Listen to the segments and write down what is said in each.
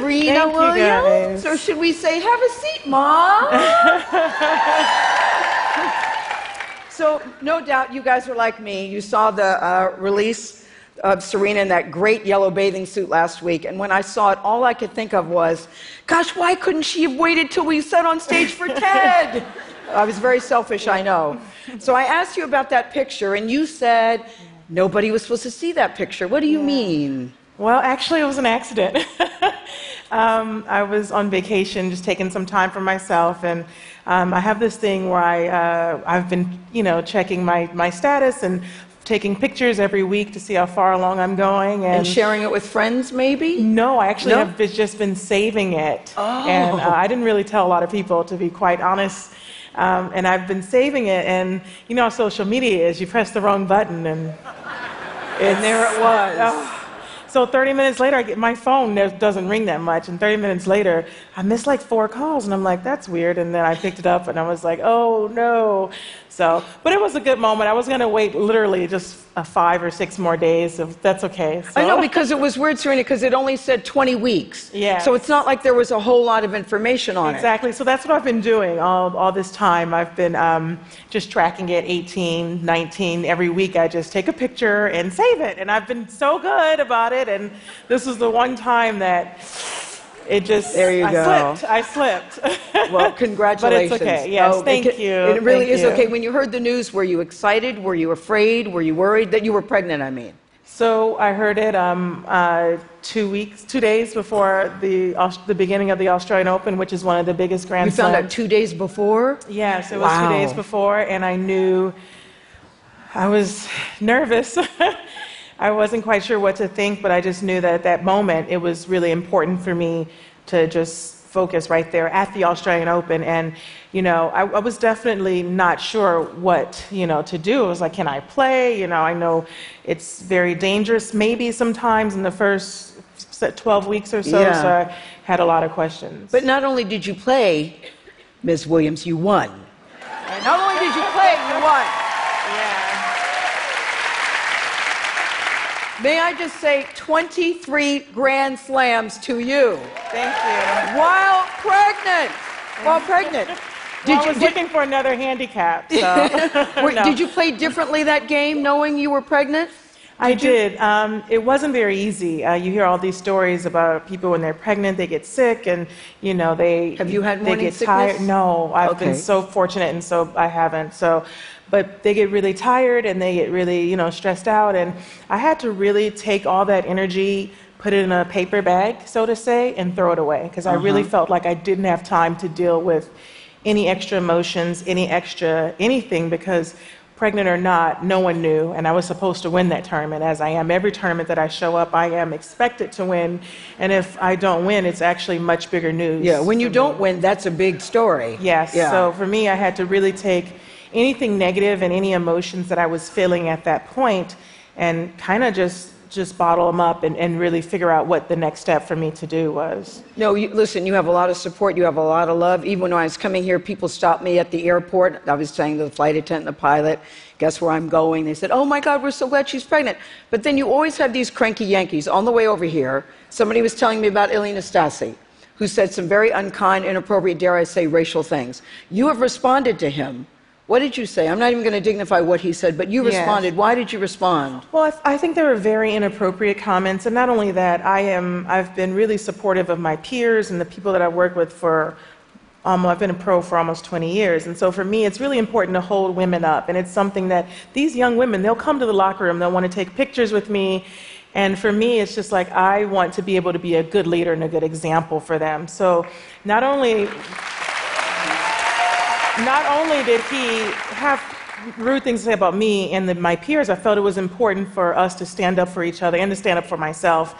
Serena Thank Williams. Or should we say, have a seat, Mom? so, no doubt you guys are like me. You saw the uh, release of Serena in that great yellow bathing suit last week. And when I saw it, all I could think of was, gosh, why couldn't she have waited till we sat on stage for TED? I was very selfish, I know. So I asked you about that picture, and you said nobody was supposed to see that picture. What do you mean? Well, actually, it was an accident. um, I was on vacation, just taking some time for myself, and um, I have this thing where I, uh, I've been, you know, checking my, my status and taking pictures every week to see how far along I'm going. And sharing it with friends, maybe? No, I actually No? have just been saving it. Oh. And uh, I didn't really tell a lot of people, to be quite honest. Um, and I've been saving it, and you know how social media is. You press the wrong button, and And there it was. Oh. So 30 minutes later, I get my phone doesn't ring that much, and 30 minutes later, I missed like four calls, and I'm like, that's weird. And then I picked it up, and I was like, oh no. So, but it was a good moment. I was gonna wait literally just five or six more days. If that's okay. So. I know because it was weird, Serena, because it only said 20 weeks. Yeah. So it's not like there was a whole lot of information on it. Exactly. So that's what I've been doing all, all this time. I've been um, just tracking it 18, 19. Every week I just take a picture and save it. And I've been so good about it. And this was the one time that it just. There you I go. slipped. I slipped. Well, congratulations. But it's okay. Yes, Oh, thank it, you. It really Thank is you. okay. When you heard the news, were you excited? Were you afraid? Were you worried that you were pregnant? I mean. So I heard it um, uh, two weeks, two days before the the beginning of the Australian Open, which is one of the biggest Grand Slams. You found out two days before? Yes, it was Wow. two days before, and I knew I was nervous. I wasn't quite sure what to think, but I just knew that at that moment it was really important for me to just focus right there at the Australian Open. And, you know, I, I was definitely not sure what, you know, to do. I was like, can I play? You know, I know it's very dangerous maybe sometimes in the first 12 weeks or so, Yeah. so I had a lot of questions. But not only did you play, Ms. Williams, you won. And not only did you play, you won. yeah. May I just say 23 Grand Slams to you Thank you. while pregnant. While pregnant. Did Did I you, was did, looking for another handicap. So were- no. did you play differently that game knowing you were pregnant? I did. Um, it wasn't very easy. Uh, you hear all these stories about people when they're pregnant, they get sick, and you know they Have you had they morning get sickness? tired. No, I've Okay. been so fortunate, and so I haven't. So, but they get really tired and they get really you know stressed out, and I had to really take all that energy. Put it in a paper bag, so to say, and throw it away because I really mm-hmm. felt like I didn't have time to deal with any extra emotions, any extra anything because pregnant or not, no one knew, and I was supposed to win that tournament as I am. Every tournament that I show up, I am expected to win, and if I don't win, it's actually much bigger news. Yeah, when you don't win, that's a big story. Yes. Yeah. So for me, I had to really take anything negative and any emotions that I was feeling at that point and kind of just just bottle them up and, and really figure out what the next step for me to do was. No, you, listen, you have a lot of support. You have a lot of love. Even when I was coming here, people stopped me at the airport. I was saying to the flight attendant the pilot, guess where I'm going? They said, oh my God, we're so glad she's pregnant. But then you always have these cranky Yankees. On the way over here, somebody was telling me about Ilie Nastase, who said some very unkind, inappropriate, dare I say, racial things. You have responded to him. What did you say? I'm not even going to dignify what he said, but you Yes. responded. Why did you respond? Well, I, th- I think there were very inappropriate comments, and not only that, I am I've been really supportive of my peers and the people that I work with for. Um, I've been a pro for almost 20 years, and so for me, it's really important to hold women up, and it's something that these young women they'll come to the locker room, they'll want to take pictures with me, and for me, it's just like I want to be able to be a good leader and a good example for them. So, not only not only did he have rude things to say about me and the, my peers, I felt it was important for us to stand up for each other and to stand up for myself.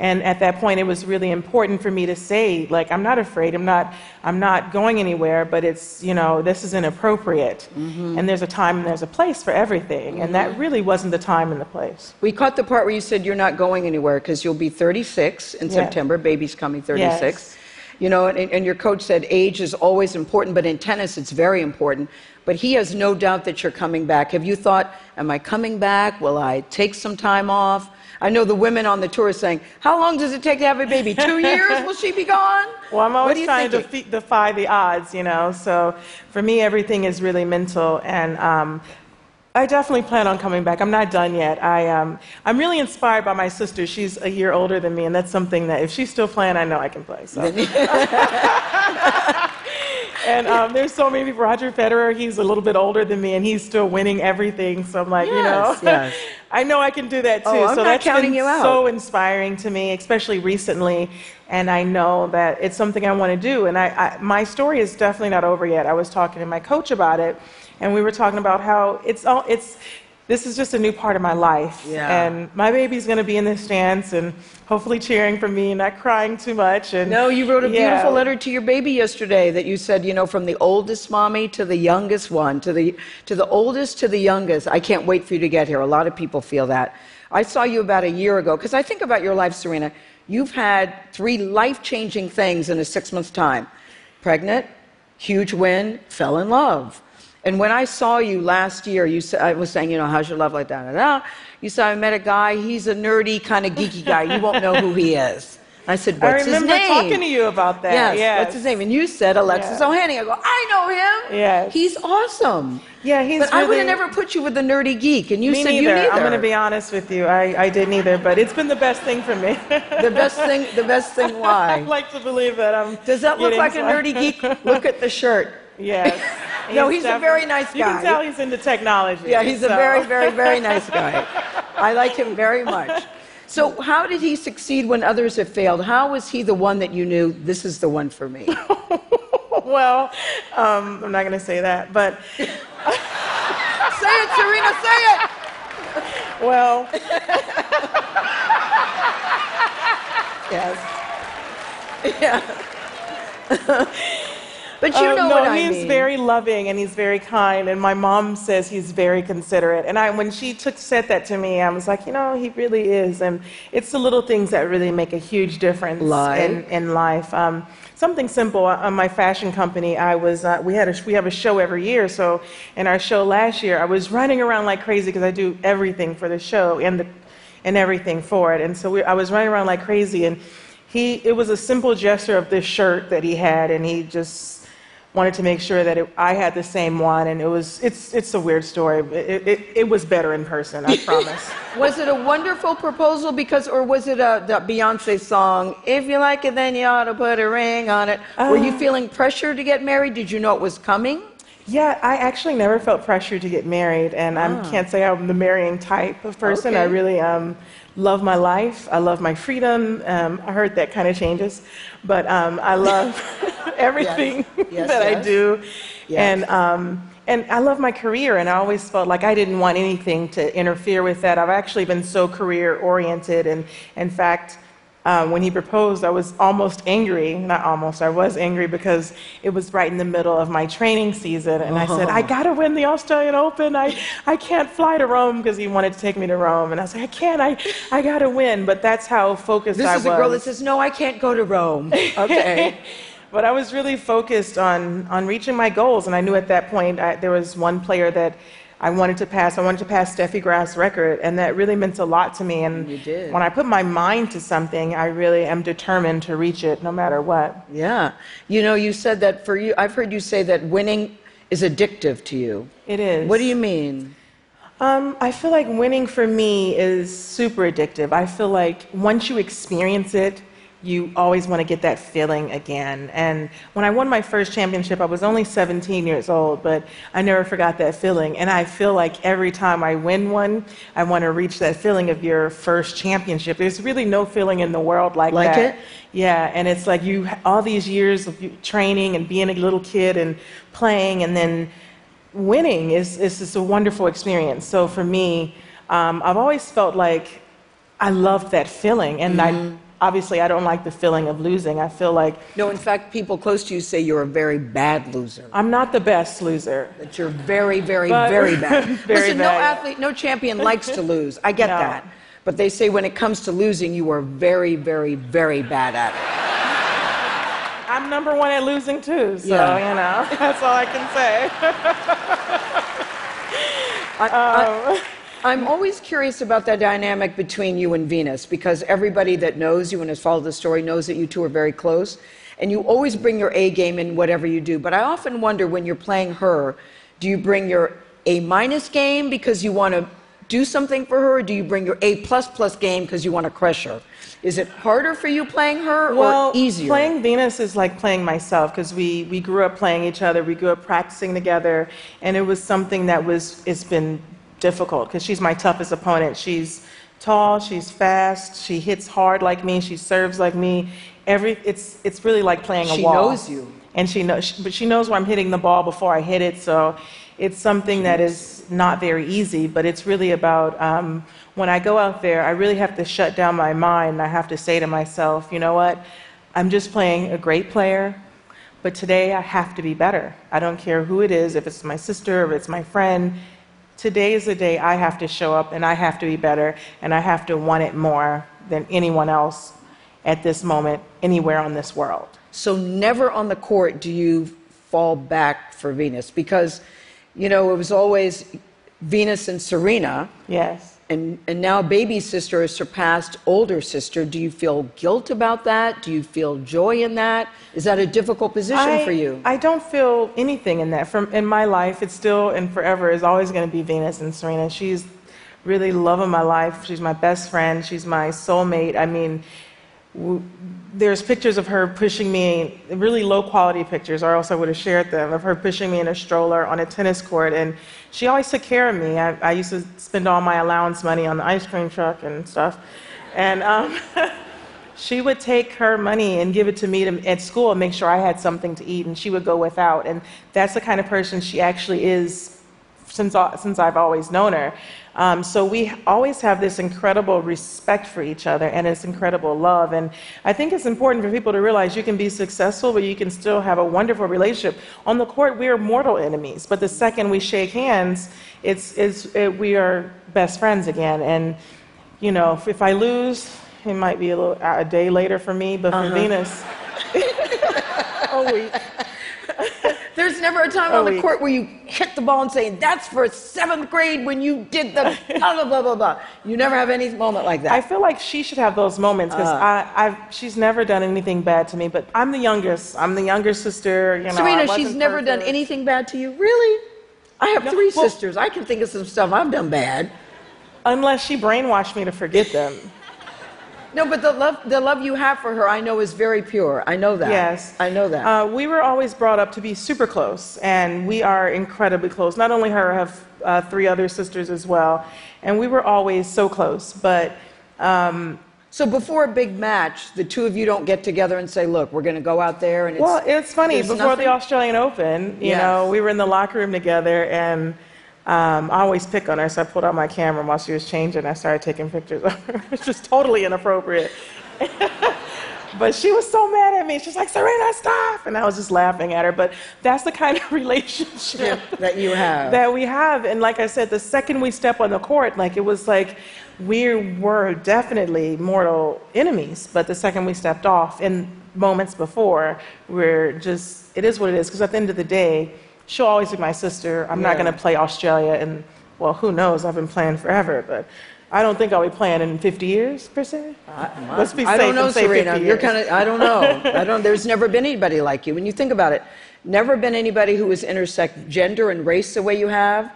And at that point, it was really important for me to say, like, I'm not afraid. I'm not. I'm not going anywhere. But it's, you know, this is inappropriate. Mm-hmm. And there's a time and there's a place for everything. And that mm-hmm. really wasn't the time and the place. We caught the part where you said you're not going anywhere because you'll be 36 in Yeah. September. Baby's coming 36. Yes. You know, and, and your coach said age is always important, but in tennis it's very important. But he has no doubt that you're coming back. Have you thought, am I coming back? Will I take some time off? I know the women on the tour are saying, How long does it take to have a baby? Two years? Will she be gone? Well, I'm always trying to thinking? defy the odds, you know. So for me, everything is really mental, and um, I definitely plan on coming back. I'm not done yet. I, um, I'm really inspired by my sister. She's a year older than me, and that's something that if she's still playing, I know I can play. So. and um, there's so many people. Roger Federer, he's a little bit older than me, and he's still winning everything. So I'm like, you know, Yes, yes. I know I can do that too. Oh, I'm so not that's counting been you out. so inspiring to me, especially recently. And I know that it's something I want to do. And I, I, my story is definitely not over yet. I was talking to my coach about it, and we were talking about how it's all it's. This is just a new part of my life, Yeah. and my baby's going to be in the stands and hopefully cheering for me, and not crying too much. And No, you wrote a Yeah. beautiful letter to your baby yesterday that you said, you know, from the oldest mommy to the youngest one, to the to the oldest to the youngest. I can't wait for you to get here. A lot of people feel that. I saw you about a year ago because I think about your life, Serena. You've had three life-changing things in a six month time: pregnant, huge win, fell in love. And when I saw you last year, you said, I was saying, you know, how's your love life? Da, da, da. You said, I met a guy, he's a nerdy, kind of geeky guy. You won't know who he is. I said, I what's his remember name? talking to you about that. Yes, yes. what's his name? And you said Alexis Yeah. Ohanian. I go, I know him. Yes. He's awesome. Yeah, he's But I would really- have never put you with the nerdy geek. And you said neither. you neither. I'm going to be honest with you. I, I didn't either, but it's been the best thing for me. the best thing, the best thing why? I why? like to believe that I'm. Does that look like a nerdy geek? Look at the shirt. Yes. No, he's a very nice guy. You can tell he's into technology. Yeah, he's a very, very, very nice guy. I like him very much. So, how did he succeed when others have failed? How was he the one that you knew this is the one for me? Well, um, I'm not going to say that, but say it, Serena, say it. well, Yes. Yeah. But you um, know no, what I he's mean. very loving and he's very kind, and my mom says he's very considerate. And I, when she took said that to me, I was like, you know, he really is, and it's the little things that really make a huge difference Like? in in life. Um, something simple. On my fashion company, I was uh, we had a, we have a show every year. So in our show last year, I was running around like crazy because I do everything for the show and the and everything for it. And so we, I was running around like crazy, and he it was a simple gesture of this shirt that he had, and he just wanted to make sure that it, I had the same one. And it was it's it's a weird story. It, it, it was better in person, I promise. Was it a wonderful proposal because, or was it a the Beyonce song? If you like it, then you ought to put a ring on it. Were you Um, feeling pressure to get married? Did you know it was coming? Yeah, I actually never felt pressure to get married, and I can't say I'm the marrying type of person. I really um, love my life. I love my freedom. Um, I heard that kind of changes, but um, I love everything Yes, that I do, Yes. and um, and I love my career. And I always felt like I didn't want anything to interfere with that. I've actually been so career oriented, and in fact. Um, when he proposed, I was almost angry. Not almost, I was angry because it was right in the middle of my training season. And I said, I got to win the Australian Open. I, I can't fly to Rome because he wanted to take me to Rome. And I was like, I can't, I, I got to win. But that's how focused This I is a girl that says, "No, I can't go to Rome." Okay. but I was really focused on, on reaching my goals. And I knew at that point I, there was one player that I wanted to pass. I wanted to pass Steffi Graf's record. And that really meant a lot to me. And You did. when I put my mind to something, I really am determined to reach it no matter what. yeah. You know, you said that for you. I've heard you say that winning is addictive to you. It is. What do you mean? Um, I feel like winning for me is super addictive. I feel like once you experience it, you always want to get that feeling again. And when I won my first championship, I was only 17 years old, but I never forgot that feeling. And I feel like every time I win one, I want to reach that feeling of your first championship. There's really no feeling in the world like, Like that. it? Yeah, and it's like you all these years of training and being a little kid and playing, and then winning is is just a wonderful experience. So for me, um, I've always felt like I loved that feeling, and I obviously I don't like the feeling of losing. I feel like No, in fact, people close to you say you're a very bad loser. I'm not the best loser. That you're very, very, But- very bad. Very Listen, no bad. athlete, no champion likes to lose. I get No. that. But they say when it comes to losing, you are very, very, very bad at it. I'm number one at losing too, so Yeah. you know that's all I can say. I, I, um, I'm always curious about that dynamic between you and Venus because everybody that knows you and has followed the story knows that you two are very close. And you always bring your A game in whatever you do. But I often wonder when you're playing her, do you bring your A minus game because you want to do something for her, or do you bring your A plus plus game because you want to crush her? Is it harder for you playing her well, or easier? Playing Venus is like playing myself because we, we grew up playing each other, we grew up practicing together, and it was something that was it's been difficult because she's my toughest opponent. She's tall, she's fast, she hits hard like me, she serves like me. Every it's it's really like playing a she wall. She knows you, and she knows, but she knows where I'm hitting the ball before I hit it. So it's something that is not very easy, but it's really about um, when I go out there, I really have to shut down my mind. And I have to say to myself, you know what? I'm just playing a great player, but today I have to be better. I don't care who it is, if it's my sister, if it's my friend. Today is the day I have to show up and I have to be better and I have to want it more than anyone else at this moment anywhere on this world. So, never on the court do you fall back for Venus because, you know, it was always Venus and Serena. Yes. And, and now baby sister has surpassed older sister. Do you feel guilt about that? Do you feel joy in that? Is that a difficult position I, for you? I don't feel anything in that. From in my life, it's still and forever is always going to be Venus and Serena. She's really love of my life. She's my best friend. She's my soulmate. I mean, there's pictures of her pushing me, really low quality pictures, or else I would have shared them, of her pushing me in a stroller on a tennis court. And she always took care of me. I, I used to spend all my allowance money on the ice cream truck and stuff. And um, she would take her money and give it to me to, at school and make sure I had something to eat, and she would go without. And that's the kind of person she actually is since, since I've always known her. Um, so we always have this incredible respect for each other and this incredible love. And I think it's important for people to realize you can be successful, but you can still have a wonderful relationship. On the court, we are mortal enemies, but the second we shake hands, it's, it's, it, we are best friends again. And, you know, if, if I lose, it might be a, little, a day later for me, but for uh-huh. Venus, a week. There's never a time on the court where you hit the ball and say, that's for seventh grade when you did the blah, blah, blah, blah, blah. You never have any moment like that. I feel like she should have those moments because uh, she's never done anything bad to me, but I'm the youngest. I'm the younger sister. You know, Serena, she's never done anything bad to you? Really? I have no, three well, sisters. I can think of some stuff I've done bad. Unless she brainwashed me to forget them. No, but the love, the love you have for her, I know is very pure. I know that. Yes. I know that. Uh, we were always brought up to be super close, and we are incredibly close. Not only her, I have uh, three other sisters as well, and we were always so close. But um, so before a big match, the two of you don't get together and say, "Look, we're going to go out there." And it's, well, it's funny. Before nothing? the Australian Open, you yes. know, we were in the locker room together, and um, I always pick on her, so I pulled out my camera while she was changing. I started taking pictures of her. It's just totally inappropriate. but she was so mad at me. She's like, Serena, stop. And I was just laughing at her. But that's the kind of relationship that you have. That we have. And like I said, the second we step on the court, like it was like we were definitely mortal enemies. But the second we stepped off, in moments before, we're just, it is what it is. Because at the end of the day, she'll always be my sister. I'm yeah. not going to play Australia, and well, who knows? I've been playing forever, but I don't think I'll be playing in 50 years per se. I, Let's be safe I don't know, Serena. You're kind of. I don't know. I don't. There's never been anybody like you. When you think about it, never been anybody who has intersect gender and race the way you have.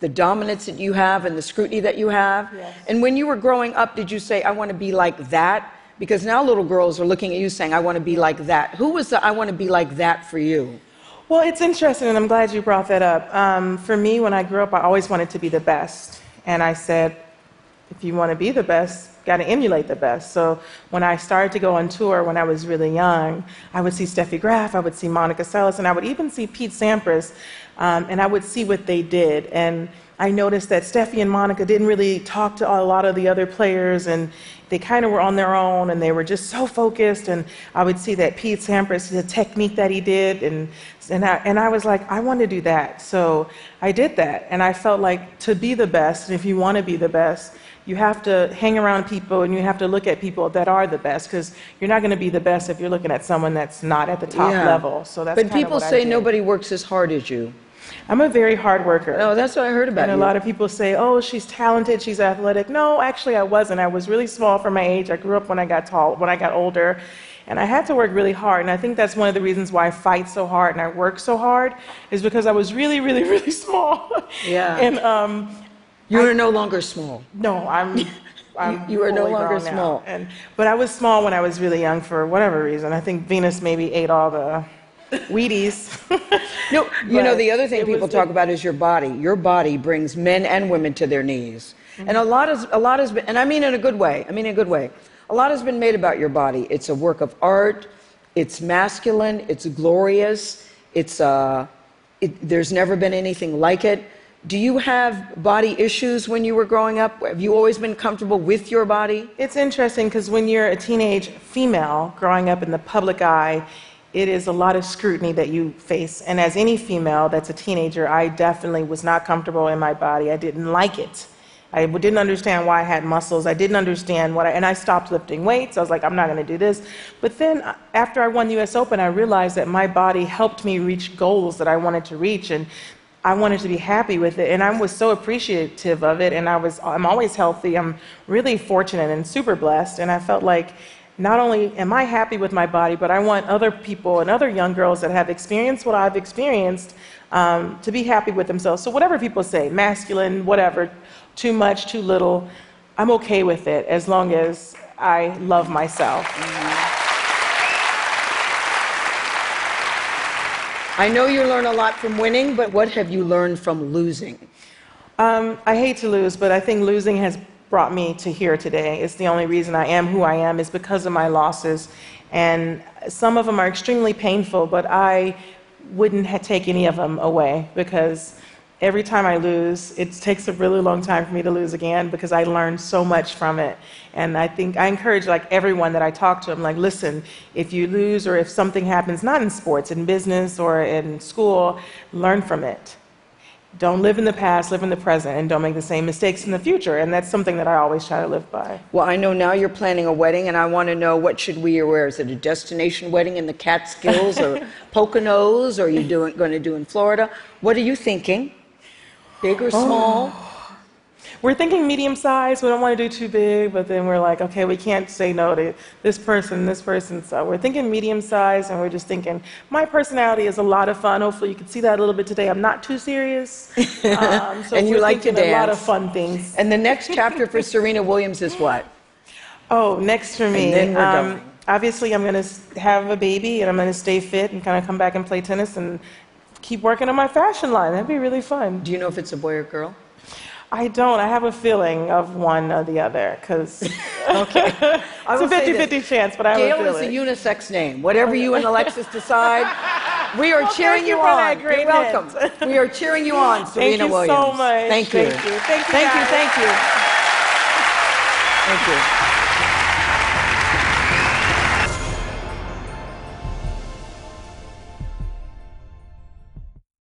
The dominance that you have and the scrutiny that you have. Yes. And when you were growing up, did you say, I want to be like that? Because now little girls are looking at you saying, I want to be like that. Who was the I want to be like that for you? Well, it's interesting, and I'm glad you brought that up. Um, for me, when I grew up, I always wanted to be the best. And I said, if you want to be the best, got to emulate the best. So when I started to go on tour when I was really young, I would see Steffi Graf, I would see Monica Seles, and I would even see Pete Sampras, um, and I would see what they did. And I noticed that Steffi and Monica didn't really talk to a lot of the other players, and they kind of were on their own, and they were just so focused. And I would see that Pete Sampras, the technique that he did, and and I, and I was like, I want to do that. So I did that, and I felt like to be the best, and if you want to be the best, you have to hang around people and you have to look at people that are the best because you're not going to be the best if you're looking at someone that's not at the top yeah. level. So that's. But people say nobody works as hard as you. I'm a very hard worker. Oh, that's what I heard about And a lot of people say, oh, she's talented, she's athletic. No, actually, I wasn't. I was really small for my age. I grew up when I got tall, when I got older. And I had to work really hard. And I think that's one of the reasons why I fight so hard and I work so hard, is because I was really, really, really small. Yeah. and um, you are no longer small. no, I'm. I'm you are no longer small. And, but I was small when I was really young for whatever reason. I think Venus maybe ate all the Wheaties. No, you know, the other thing people talk about is your body. Your body brings men and women to their knees. And a lot is a lot has been and I mean in a good way. I mean in a good way. A lot has been made about your body. It's a work of art. It's masculine, it's glorious. It's uh it, there's never been anything like it. Do you have body issues when you were growing up? Have you always been comfortable with your body? It's interesting because when you're a teenage female growing up in the public eye, it is a lot of scrutiny that you face. And as any female that's a teenager, I definitely was not comfortable in my body. I didn't like it. I didn't understand why I had muscles. I didn't understand what I, and I stopped lifting weights. I was like, I'm not going to do this. But then uh, after I won the US Open, I realized that my body helped me reach goals that I wanted to reach. And I wanted to be happy with it, and I was so appreciative of it. And I was, I'm always healthy. I'm really fortunate and super blessed. And I felt like not only am I happy with my body, but I want other people and other young girls that have experienced what I've experienced um, to be happy with themselves. So whatever people say, masculine, whatever, too much, too little, I'm okay with it as long as I love myself. I know you learn a lot from winning, but what have you learned from losing? Um, I hate to lose, but I think losing has brought me to here today. It's the only reason I am who I am is because of my losses. And some of them are extremely painful, but I wouldn't take any of them away because every time I lose, it takes a really long time for me to lose again because I learn so much from it. And I think I encourage like everyone that I talk to, I'm like, listen, if you lose or if something happens, not in sports, in business or in school, learn from it. Don't live in the past, live in the present, and don't make the same mistakes in the future. And that's something that I always try to live by. Well, I know now you're planning a wedding, and I want to know what should we wear? Is it a destination wedding in the Catskills or Poconos, or are you doing, going to do in Florida? What are you thinking? Big or oh. small? We're thinking medium size. We don't want to do too big, but then we're like, okay, we can't say no to this person, this person. So we're thinking medium size, and we're just thinking, my personality is a lot of fun. Hopefully, you can see that a little bit today. I'm not too serious. Um, so And you like to thinking a lot of fun things. And the next chapter for Serena Williams is what? Oh, next for me. then we're going. Obviously, I'm going to have a baby, and I'm going to stay fit and kind of come back and play tennis and keep working on my fashion line. That'd be really fun. Do you know if it's a boy or girl? I don't. I have a feeling of one or the other because Okay. It's a 50 50 chance, but I have Gayle a is a unisex name. Whatever you and Alexis decide, we are Well, cheering you you on. You're welcome. we are cheering you on, Serena Thank you Williams. so much. Thank you. Thank you. Thank you, Thank you. Thank you. Thank you.